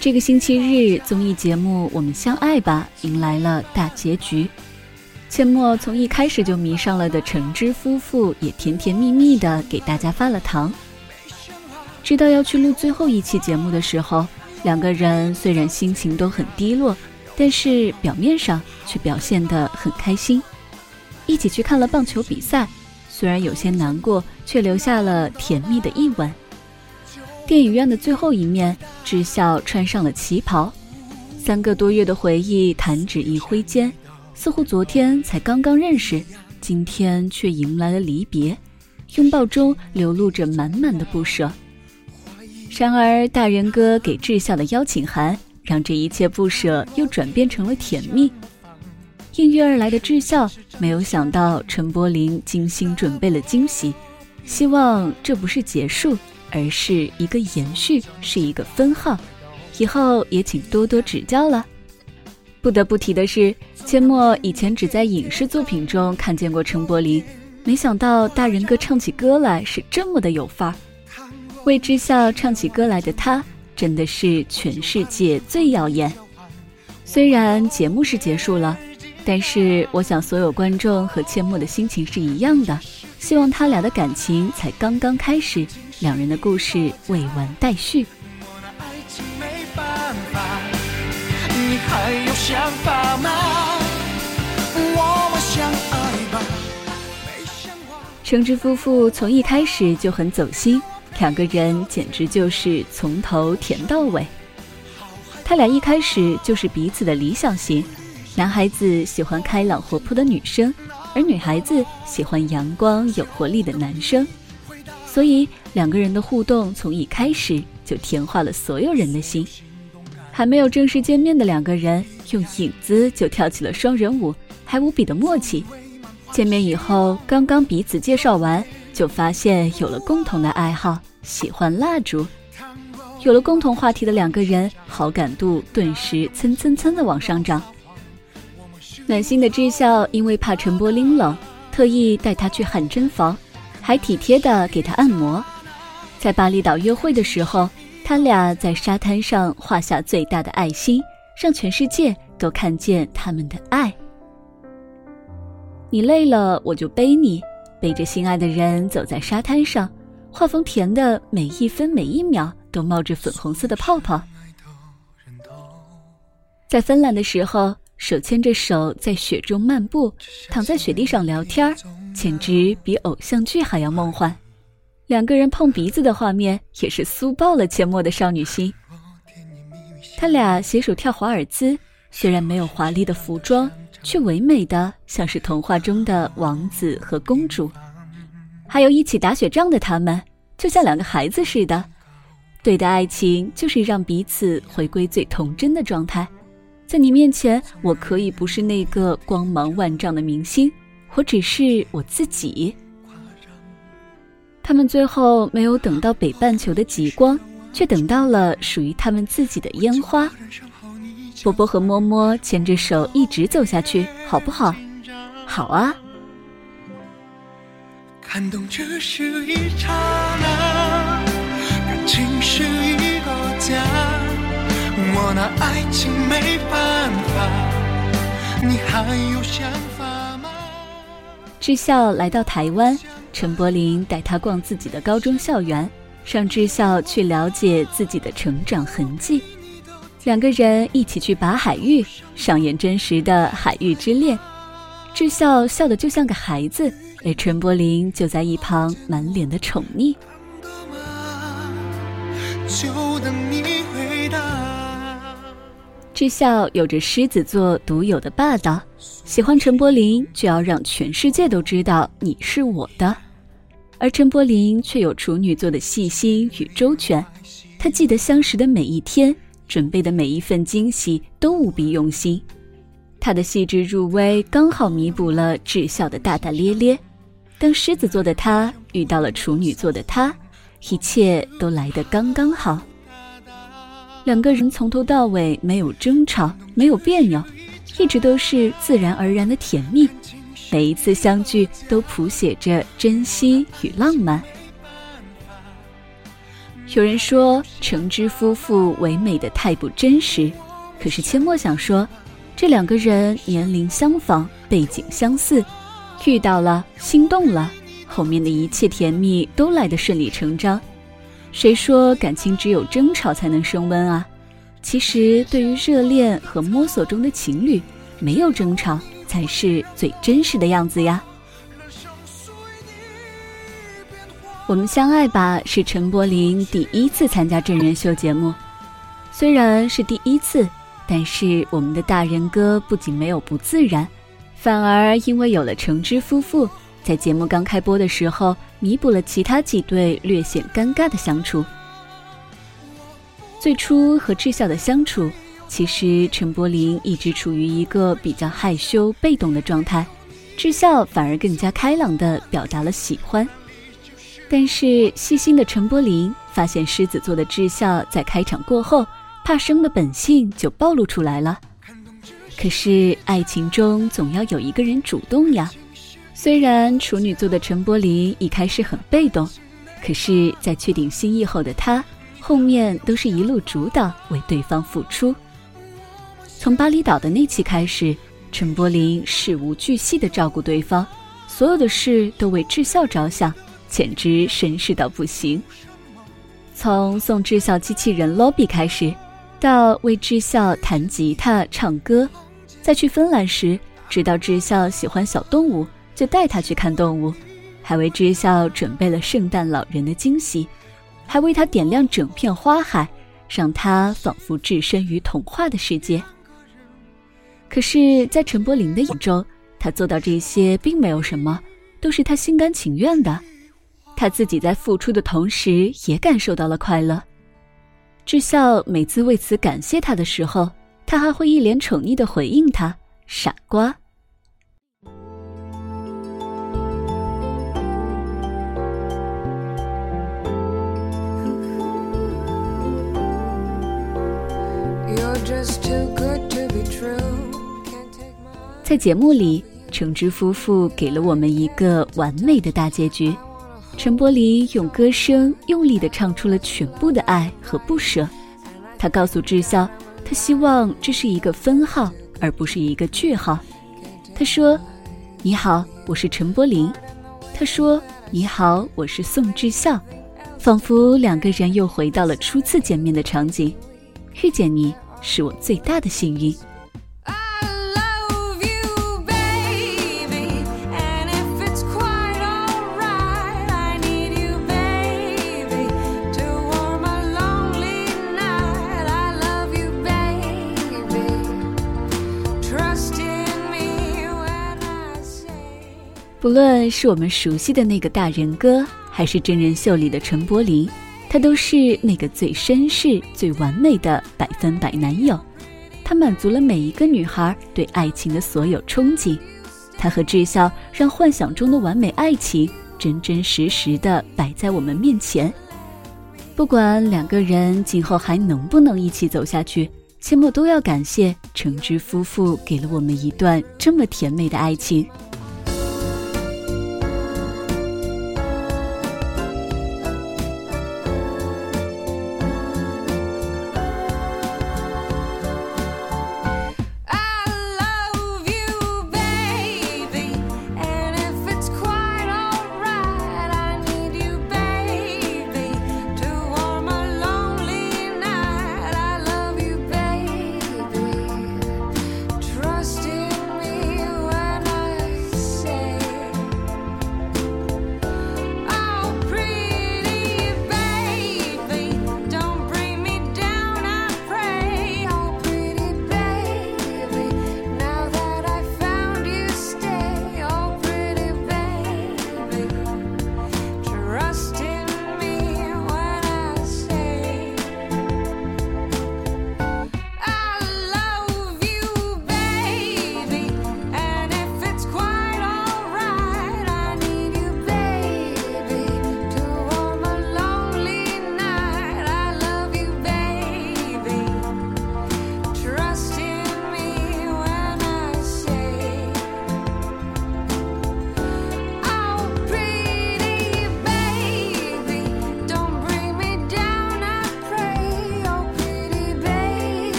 这个星期日综艺节目《我们相爱吧》迎来了大结局，阡陌从一开始就迷上了的橙汁夫妇也甜甜蜜蜜的给大家发了糖。知道要去录最后一期节目的时候，两个人虽然心情都很低落，但是表面上却表现得很开心。一起去看了棒球比赛，虽然有些难过，却留下了甜蜜的一吻。电影院的最后一面，智孝穿上了旗袍，三个多月的回忆弹指一挥间，似乎昨天才刚刚认识，今天却迎来了离别，拥抱中流露着满满的不舍。然而，大人哥给智孝的邀请函，让这一切不舍又转变成了甜蜜。应约而来的智孝，没有想到陈柏霖精心准备了惊喜，希望这不是结束，而是一个延续，是一个分号。以后也请多多指教了。不得不提的是，阡陌以前只在影视作品中看见过陈柏霖，没想到大人哥唱起歌来是这么的有范儿。为知孝唱起歌来的他，真的是全世界最耀眼。虽然节目是结束了，但是我想所有观众和阡陌的心情是一样的，希望他俩的感情才刚刚开始，两人的故事未完待续。你还有想法吗？我们相爱吧。橙汁夫妇从一开始就很走心。两个人简直就是从头甜到尾。他俩一开始就是彼此的理想型，男孩子喜欢开朗活泼的女生，而女孩子喜欢阳光有活力的男生。所以两个人的互动从一开始就甜化了所有人的心。还没有正式见面的两个人，用影子就跳起了双人舞，还无比的默契。见面以后，刚刚彼此介绍完。就发现有了共同的爱好，喜欢蜡烛，有了共同话题的两个人，好感度顿时蹭蹭蹭的往上涨。暖心的智孝因为怕陈波拎冷，特意带他去汗蒸房，还体贴的给他按摩。在巴厘岛约会的时候，他俩在沙滩上画下最大的爱心，让全世界都看见他们的爱。你累了，我就背你。背着心爱的人走在沙滩上，画风甜的每一分每一秒都冒着粉红色的泡泡。在芬兰的时候，手牵着手在雪中漫步，躺在雪地上聊天简直比偶像剧还要梦幻。两个人碰鼻子的画面也是酥爆了阡陌的少女心。他俩携手跳华尔兹，虽然没有华丽的服装。却唯美的像是童话中的王子和公主，还有一起打雪仗的他们，就像两个孩子似的。对的爱情就是让彼此回归最童真的状态。在你面前，我可以不是那个光芒万丈的明星，我只是我自己。他们最后没有等到北半球的极光，却等到了属于他们自己的烟花。波波和摸摸牵着手一直走下去，好不好？好啊。感动只是一刹那，感情是。我拿爱情没办法，你还有想法吗？智孝来到台湾，陈柏霖带他逛自己的高中校园，让智孝去了解自己的成长痕迹。两个人一起去拔海芋，上演真实的海芋之恋。智孝笑得就像个孩子，而陈柏霖就在一旁满脸的宠溺。智孝有着狮子座独有的霸道，喜欢陈柏霖就要让全世界都知道你是我的，而陈柏霖却有处女座的细心与周全，他记得相识的每一天。准备的每一份惊喜都无比用心，他的细致入微刚好弥补了智孝的大大咧咧。当狮子座的他遇到了处女座的他，一切都来得刚刚好。两个人从头到尾没有争吵，没有别扭，一直都是自然而然的甜蜜。每一次相聚都谱写着珍惜与浪漫。有人说橙汁夫妇唯美的太不真实，可是阡陌想说，这两个人年龄相仿，背景相似，遇到了，心动了，后面的一切甜蜜都来得顺理成章。谁说感情只有争吵才能升温啊？其实，对于热恋和摸索中的情侣，没有争吵才是最真实的样子呀。我们相爱吧是陈柏霖第一次参加真人秀节目，虽然是第一次，但是我们的大人哥不仅没有不自然，反而因为有了橙汁夫妇，在节目刚开播的时候，弥补了其他几对略显尴尬的相处。最初和智孝的相处，其实陈柏霖一直处于一个比较害羞被动的状态，智孝反而更加开朗地表达了喜欢。但是细心的陈柏霖发现，狮子座的智孝在开场过后，怕生的本性就暴露出来了。可是爱情中总要有一个人主动呀。虽然处女座的陈柏霖一开始很被动，可是，在确定心意后的他，后面都是一路主导，为对方付出。从巴厘岛的那期开始，陈柏霖事无巨细地照顾对方，所有的事都为智孝着想。简直绅士到不行。从送智孝机器人 Lobby 开始，到为智孝弹吉他、唱歌，再去芬兰时，知道智孝喜欢小动物，就带他去看动物，还为智孝准备了圣诞老人的惊喜，还为他点亮整片花海，让他仿佛置身于童话的世界。可是，在陈柏霖的眼中，他做到这些并没有什么，都是他心甘情愿的。他自己在付出的同时，也感受到了快乐。智孝每次为此感谢他的时候，他还会一脸宠溺的回应他：“傻瓜。”在节目里，橙汁夫妇给了我们一个完美的大结局。陈柏霖用歌声用力地唱出了全部的爱和不舍。他告诉智孝，他希望这是一个分号，而不是一个句号。他说：“你好，我是陈柏霖。”他说：“你好，我是宋智孝。”仿佛两个人又回到了初次见面的场景。遇见你是我最大的幸运。不论是我们熟悉的那个大人哥，还是真人秀里的陈柏霖，他都是那个最绅士、最完美的百分百男友。他满足了每一个女孩对爱情的所有憧憬。他和智孝让幻想中的完美爱情真真实实的摆在我们面前。不管两个人今后还能不能一起走下去，阡陌都要感谢橙汁夫妇给了我们一段这么甜美的爱情。